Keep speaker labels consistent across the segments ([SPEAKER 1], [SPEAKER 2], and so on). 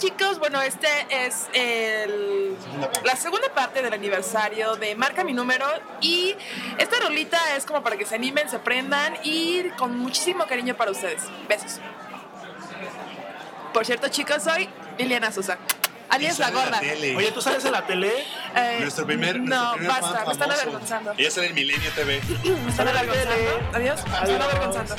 [SPEAKER 1] chicos, bueno, este es el, la segunda parte del aniversario de Marca Mi Número y esta rolita es como para que se animen, se prendan y con muchísimo cariño para ustedes. Besos. Por cierto, chicos, soy Liliana Sosa. Alias la gorda.
[SPEAKER 2] Oye, ¿tú sales en la tele?
[SPEAKER 1] Eh,
[SPEAKER 3] Nuestro primer- nuestro
[SPEAKER 1] No,
[SPEAKER 3] primer
[SPEAKER 1] basta,
[SPEAKER 3] fan
[SPEAKER 1] me están avergonzando.
[SPEAKER 3] Ella sale en Milenio TV.
[SPEAKER 1] Me están avergonzando. Adiós. Me están avergonzando.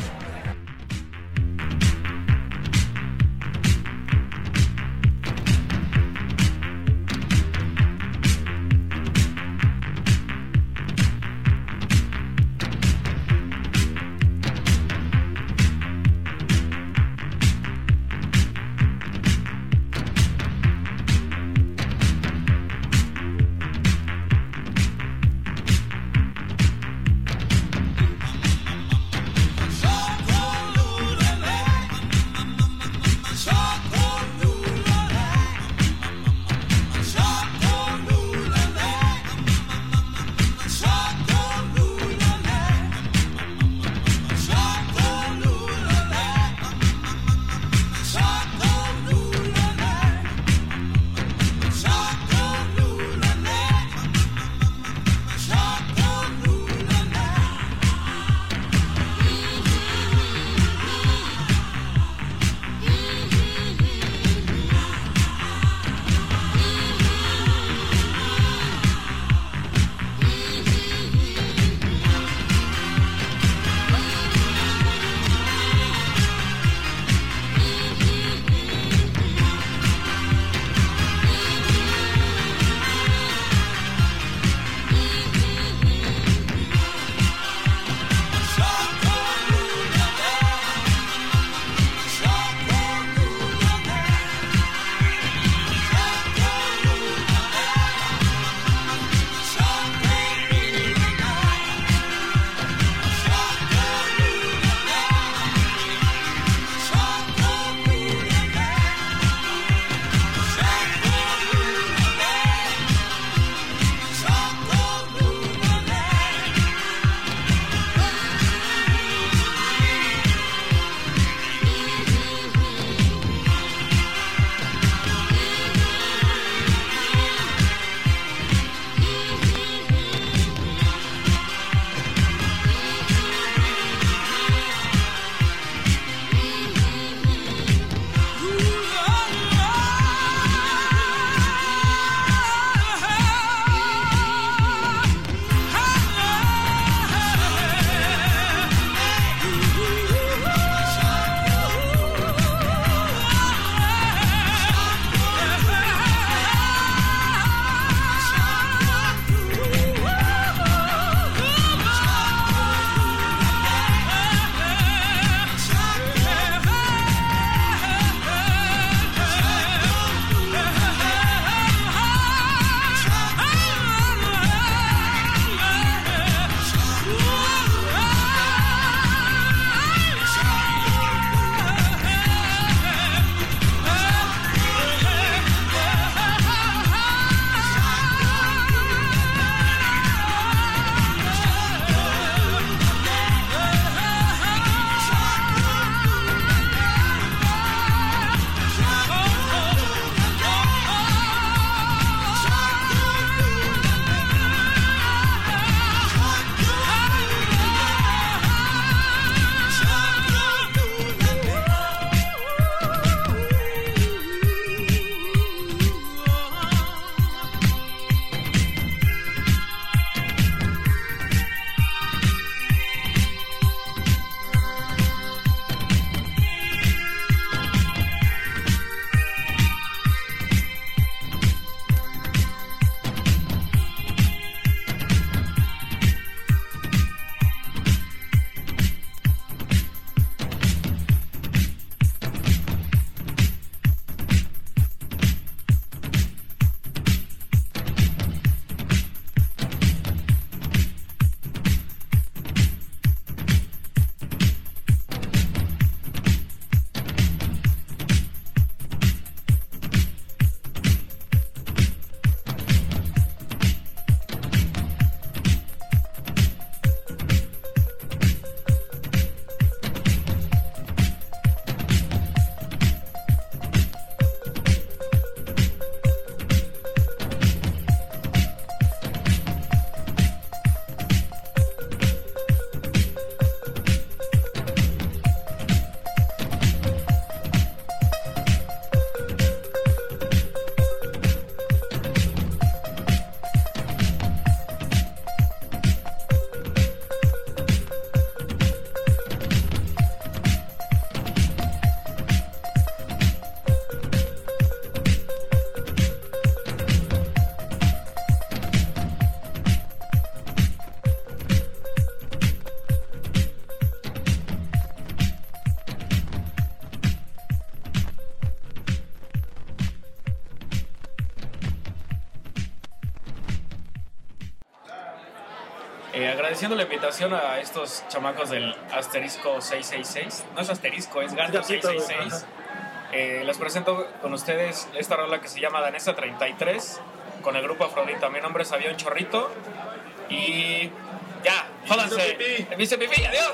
[SPEAKER 2] Agradeciendo la invitación a estos chamacos del asterisco 666. No es asterisco, es gato 666. Eh, les presento con ustedes esta rola que se llama Danesa 33 con el grupo Afrodita. Mi nombre es Avión Chorrito y ya, jódanse. Dice pipí, adiós.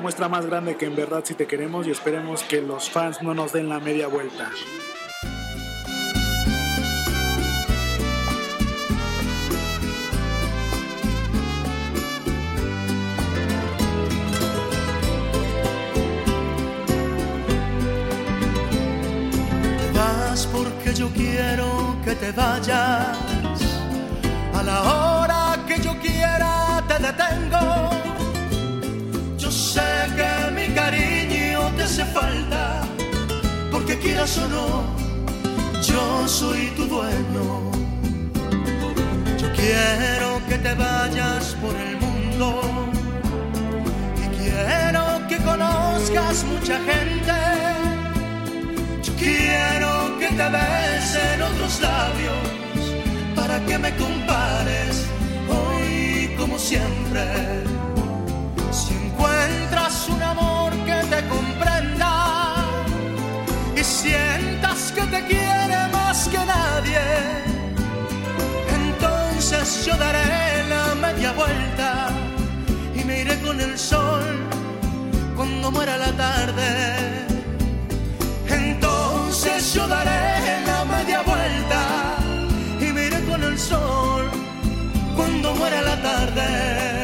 [SPEAKER 4] Muestra más grande que en verdad si te queremos y esperemos que los fans no nos den la media vuelta.
[SPEAKER 5] Vas porque yo quiero que te vayas. A la hora yo soy tu dueño. Yo quiero que te vayas por el mundo y quiero que conozcas mucha gente. Yo quiero que te besen otros labios para que me compares hoy como siempre. El sol cuando muera la tarde. Entonces yo daré la media vuelta y me iré con el sol cuando muera la tarde.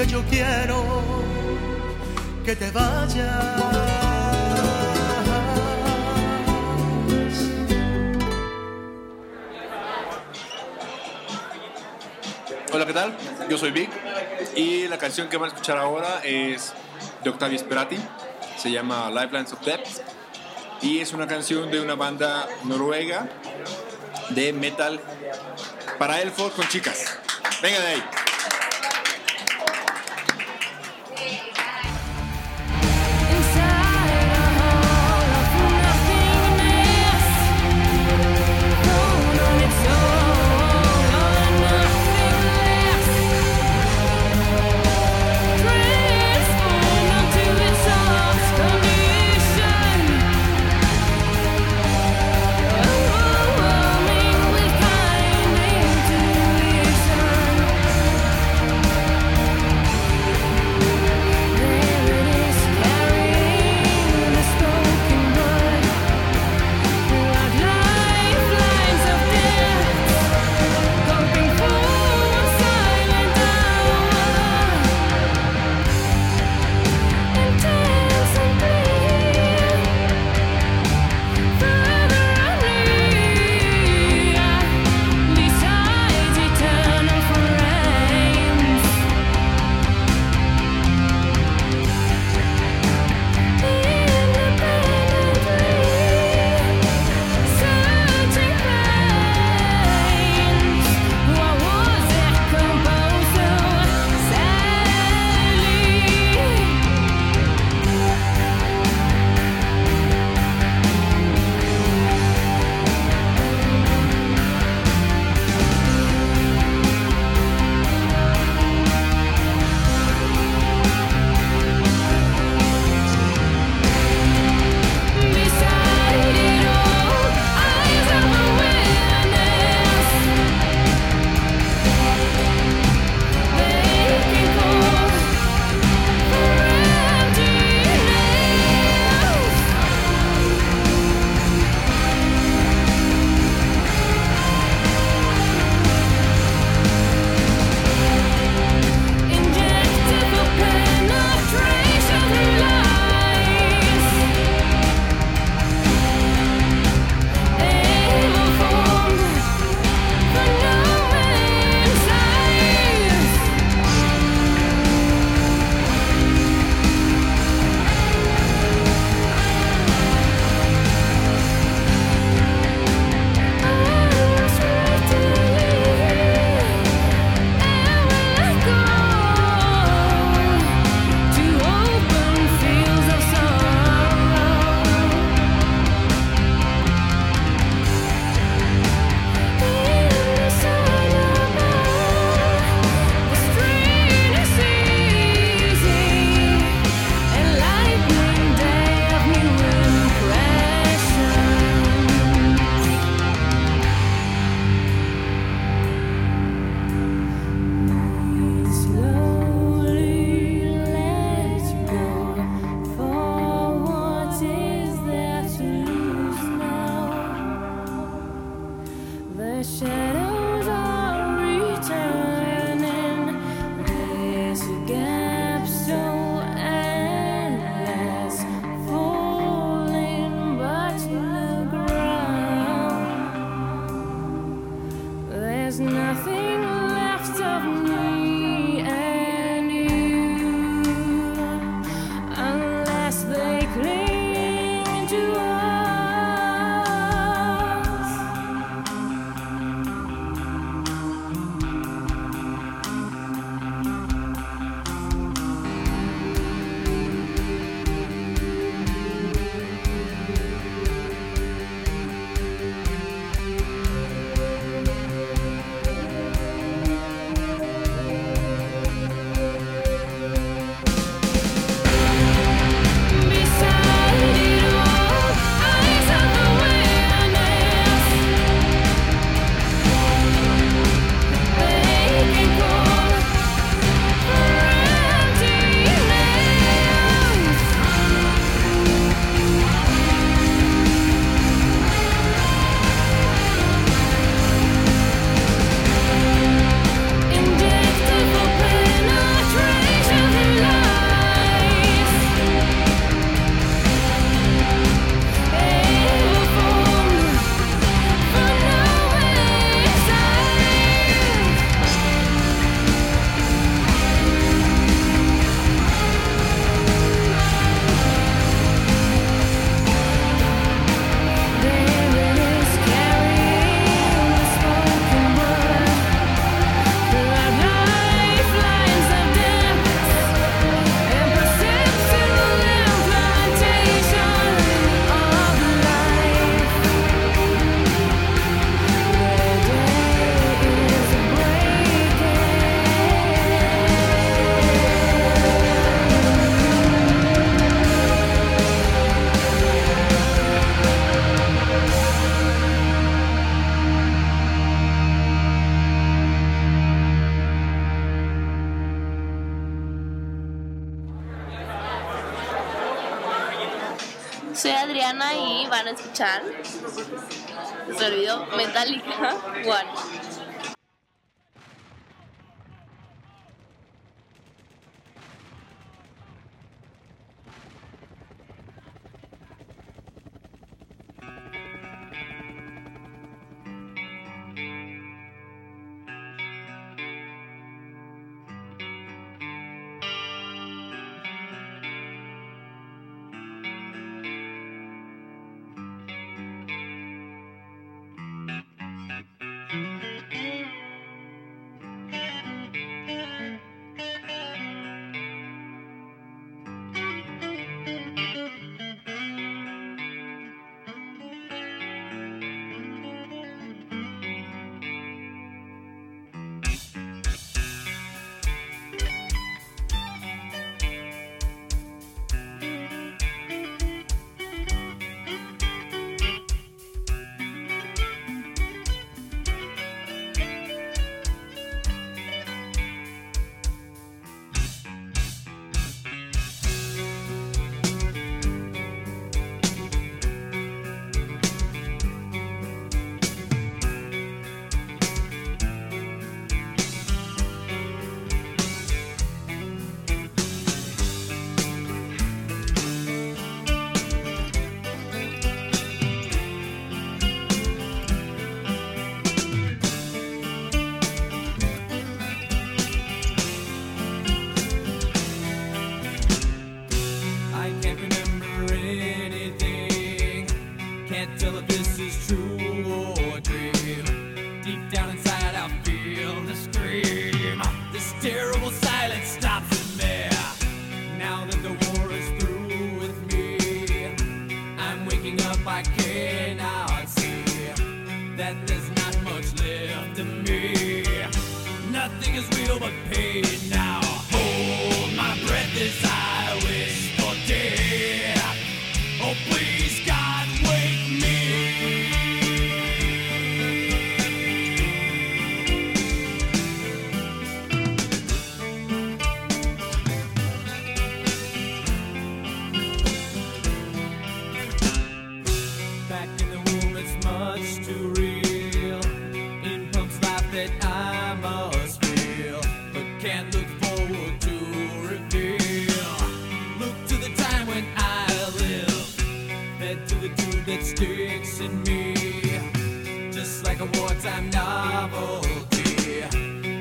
[SPEAKER 5] Porque yo quiero que te vayas.
[SPEAKER 3] Hola, ¿qué tal? Yo soy Vic y la canción que van a escuchar ahora es de Octavio Sperati, se llama Lifelines of Depth y es una canción de una banda noruega de metal para elfos con chicas. Venga de ahí.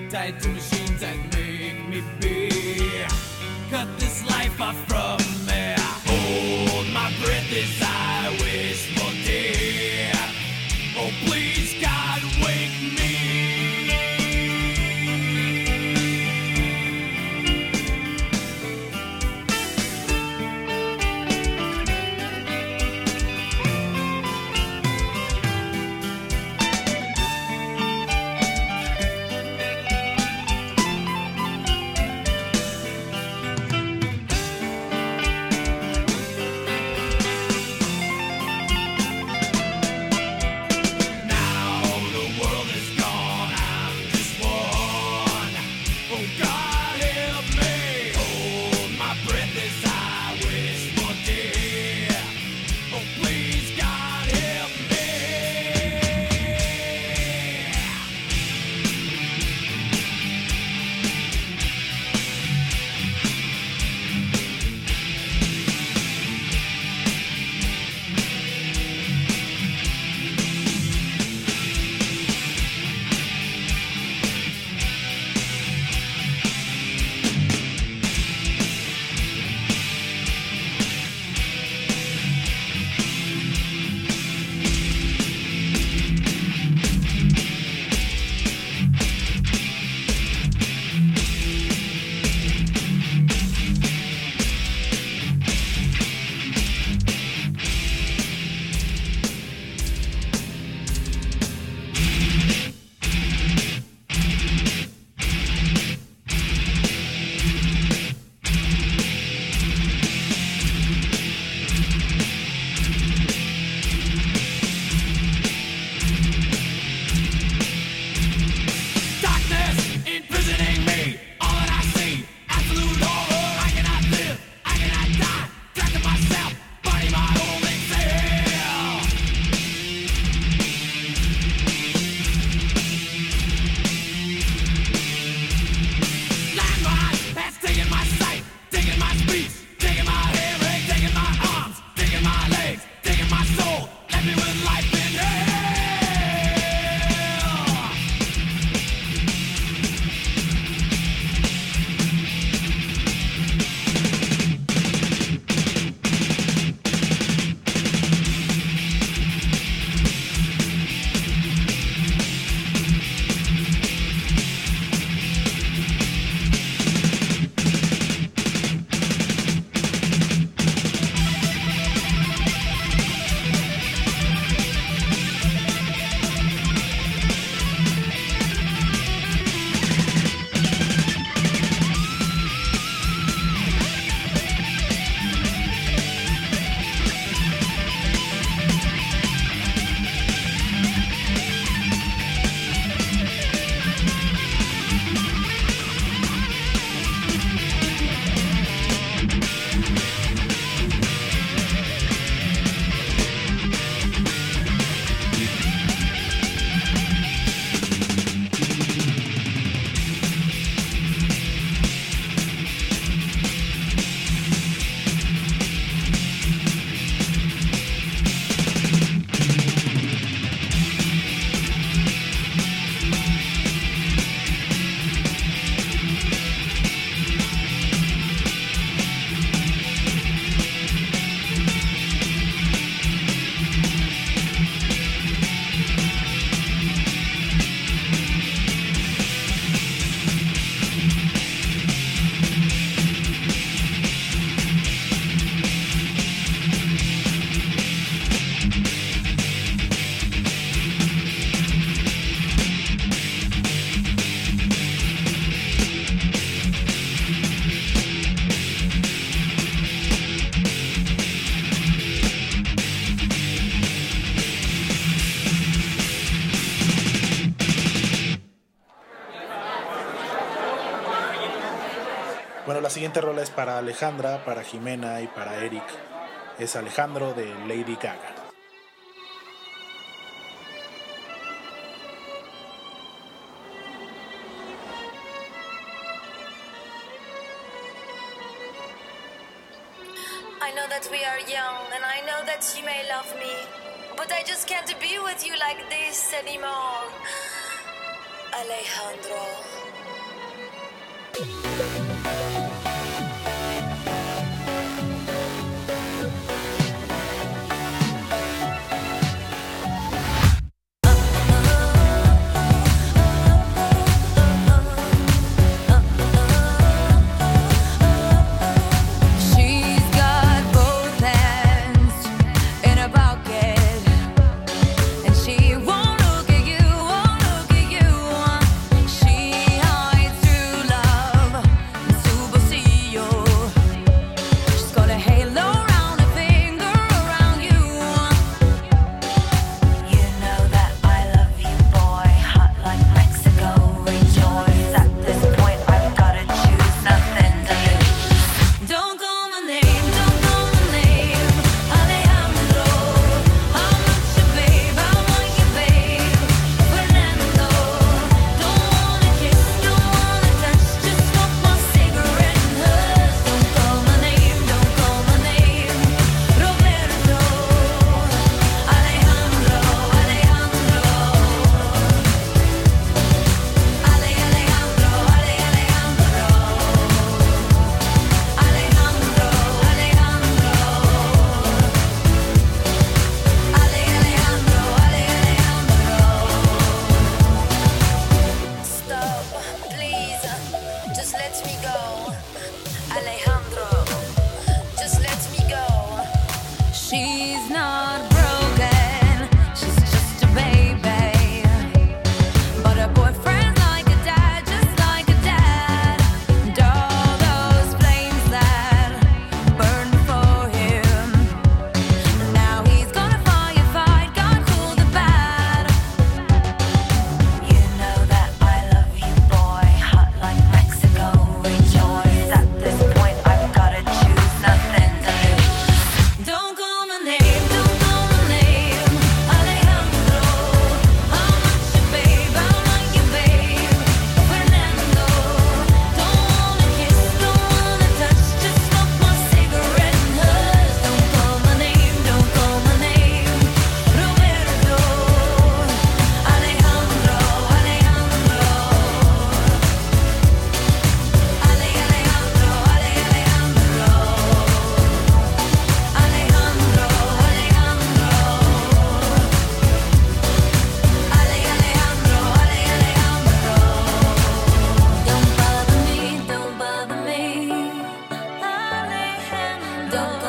[SPEAKER 6] tied to machines that make me be. Cut this life off from.
[SPEAKER 4] siguiente rola es para Alejandra, para Jimena y para Eric. Es Alejandro de Lady Gaga.
[SPEAKER 7] I know that we are young and I know that you may love me, but I just can't be with you like this anymore. Alejandro.
[SPEAKER 8] just
[SPEAKER 7] lets me go. Alejo.
[SPEAKER 8] don't
[SPEAKER 9] go.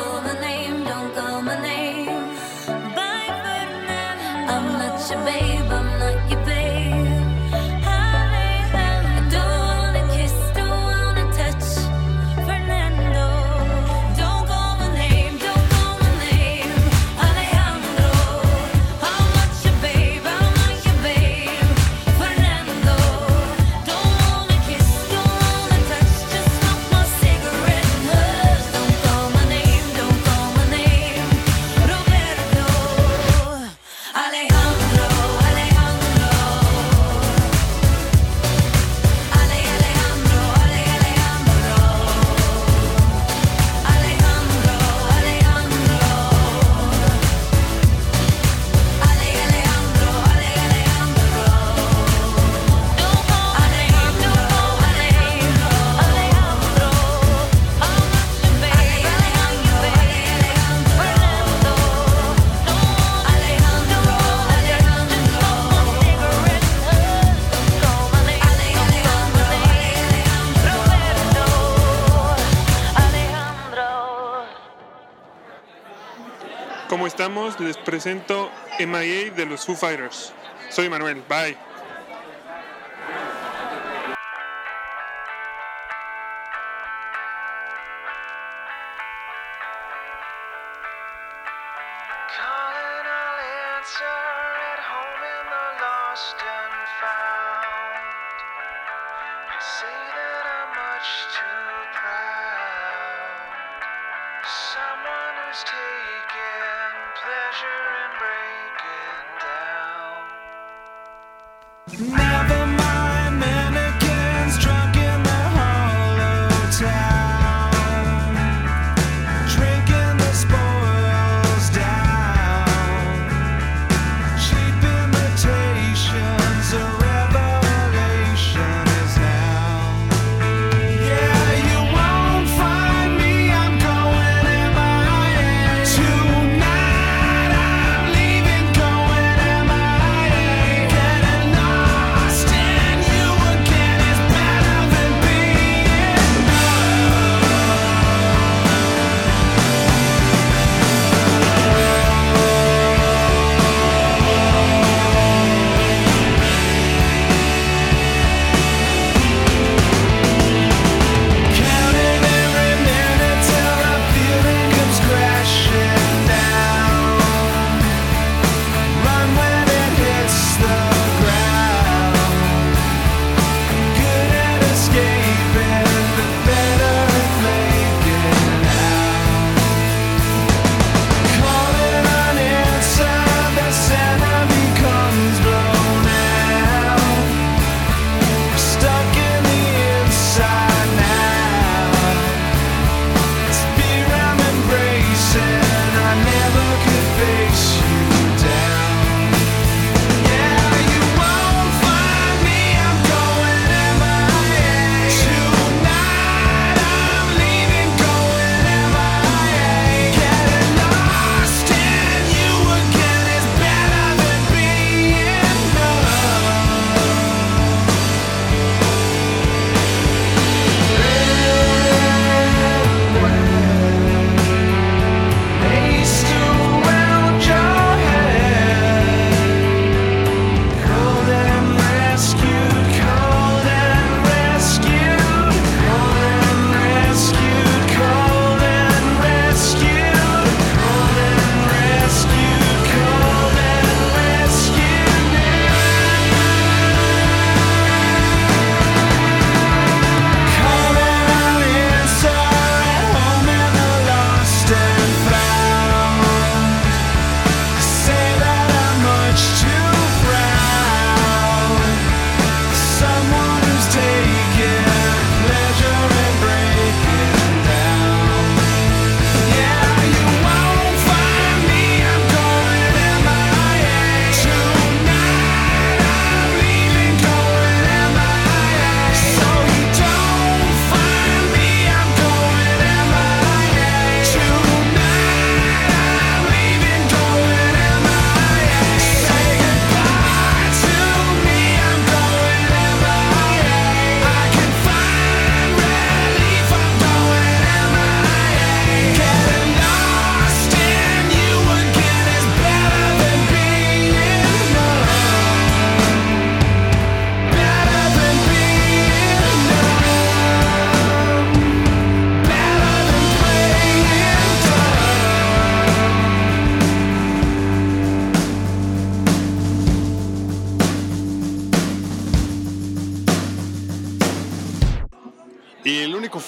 [SPEAKER 9] les presento MIA de los Foo Fighters. Soy Manuel, bye.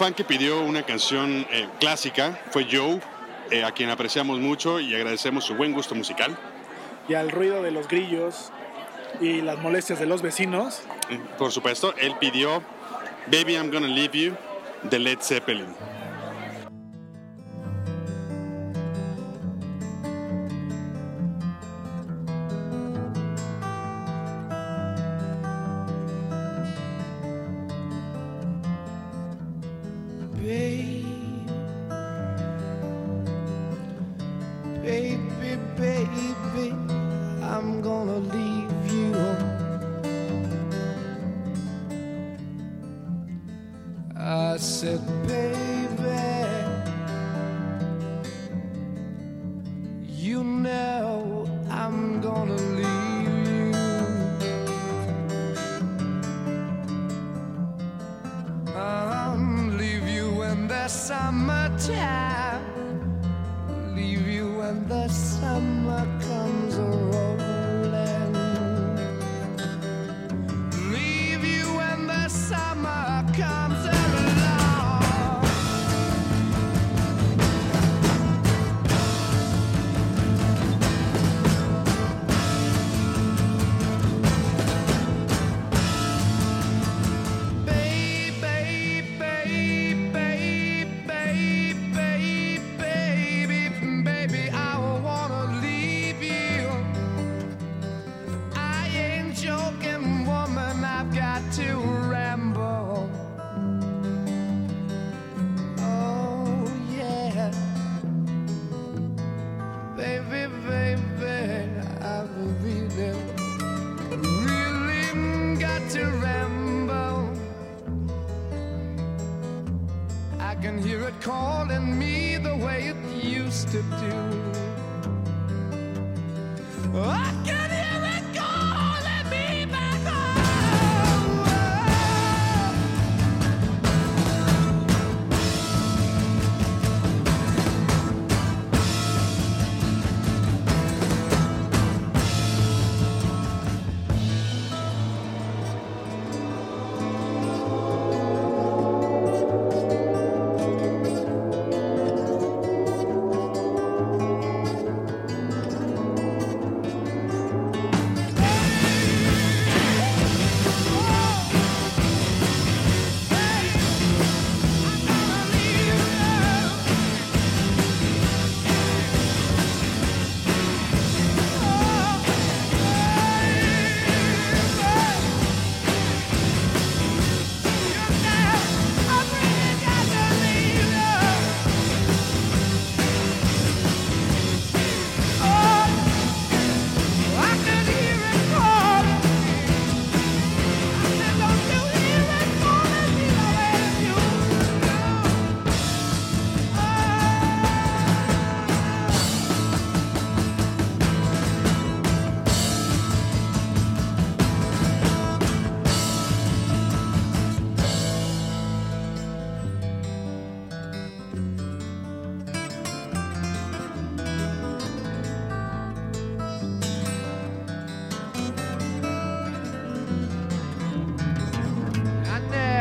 [SPEAKER 10] fan que pidió una canción eh, clásica fue Joe, eh, a quien apreciamos mucho y agradecemos su buen gusto musical.
[SPEAKER 4] Y al ruido de los grillos y las molestias de los vecinos.
[SPEAKER 10] Eh, por supuesto, él pidió Baby I'm Gonna Leave You de Led Zeppelin.
[SPEAKER 11] I'm a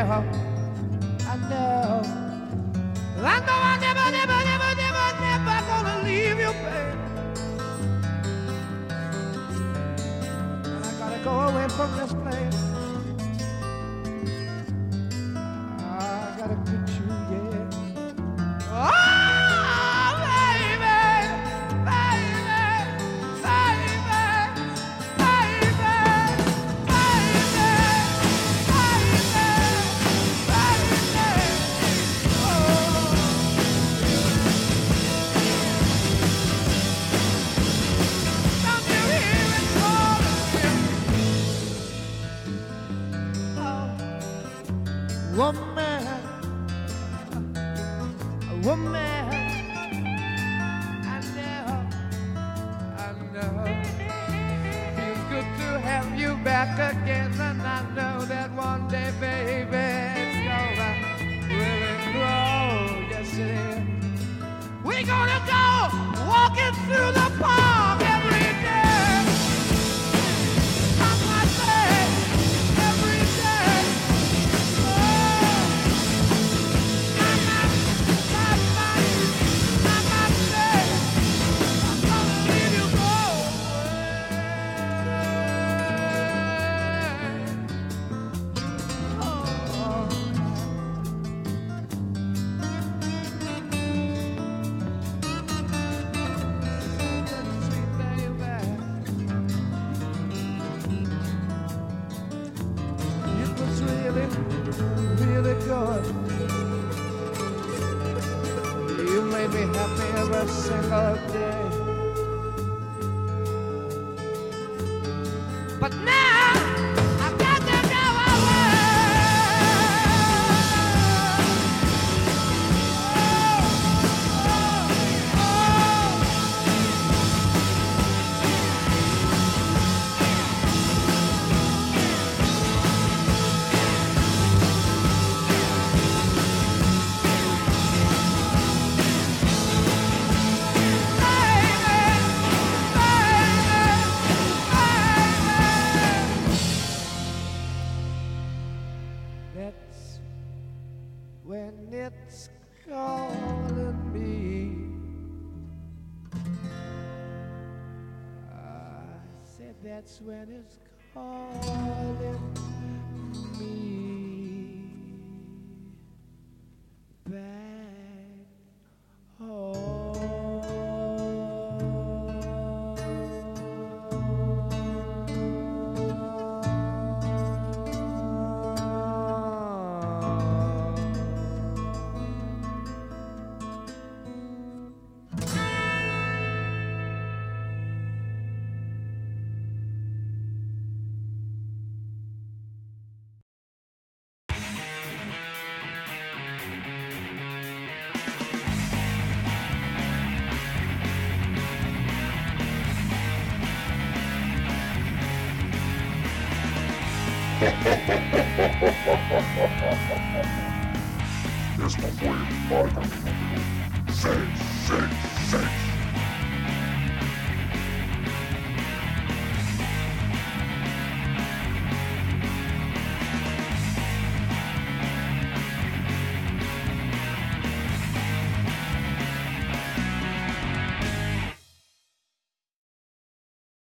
[SPEAKER 10] I that's when it's calling me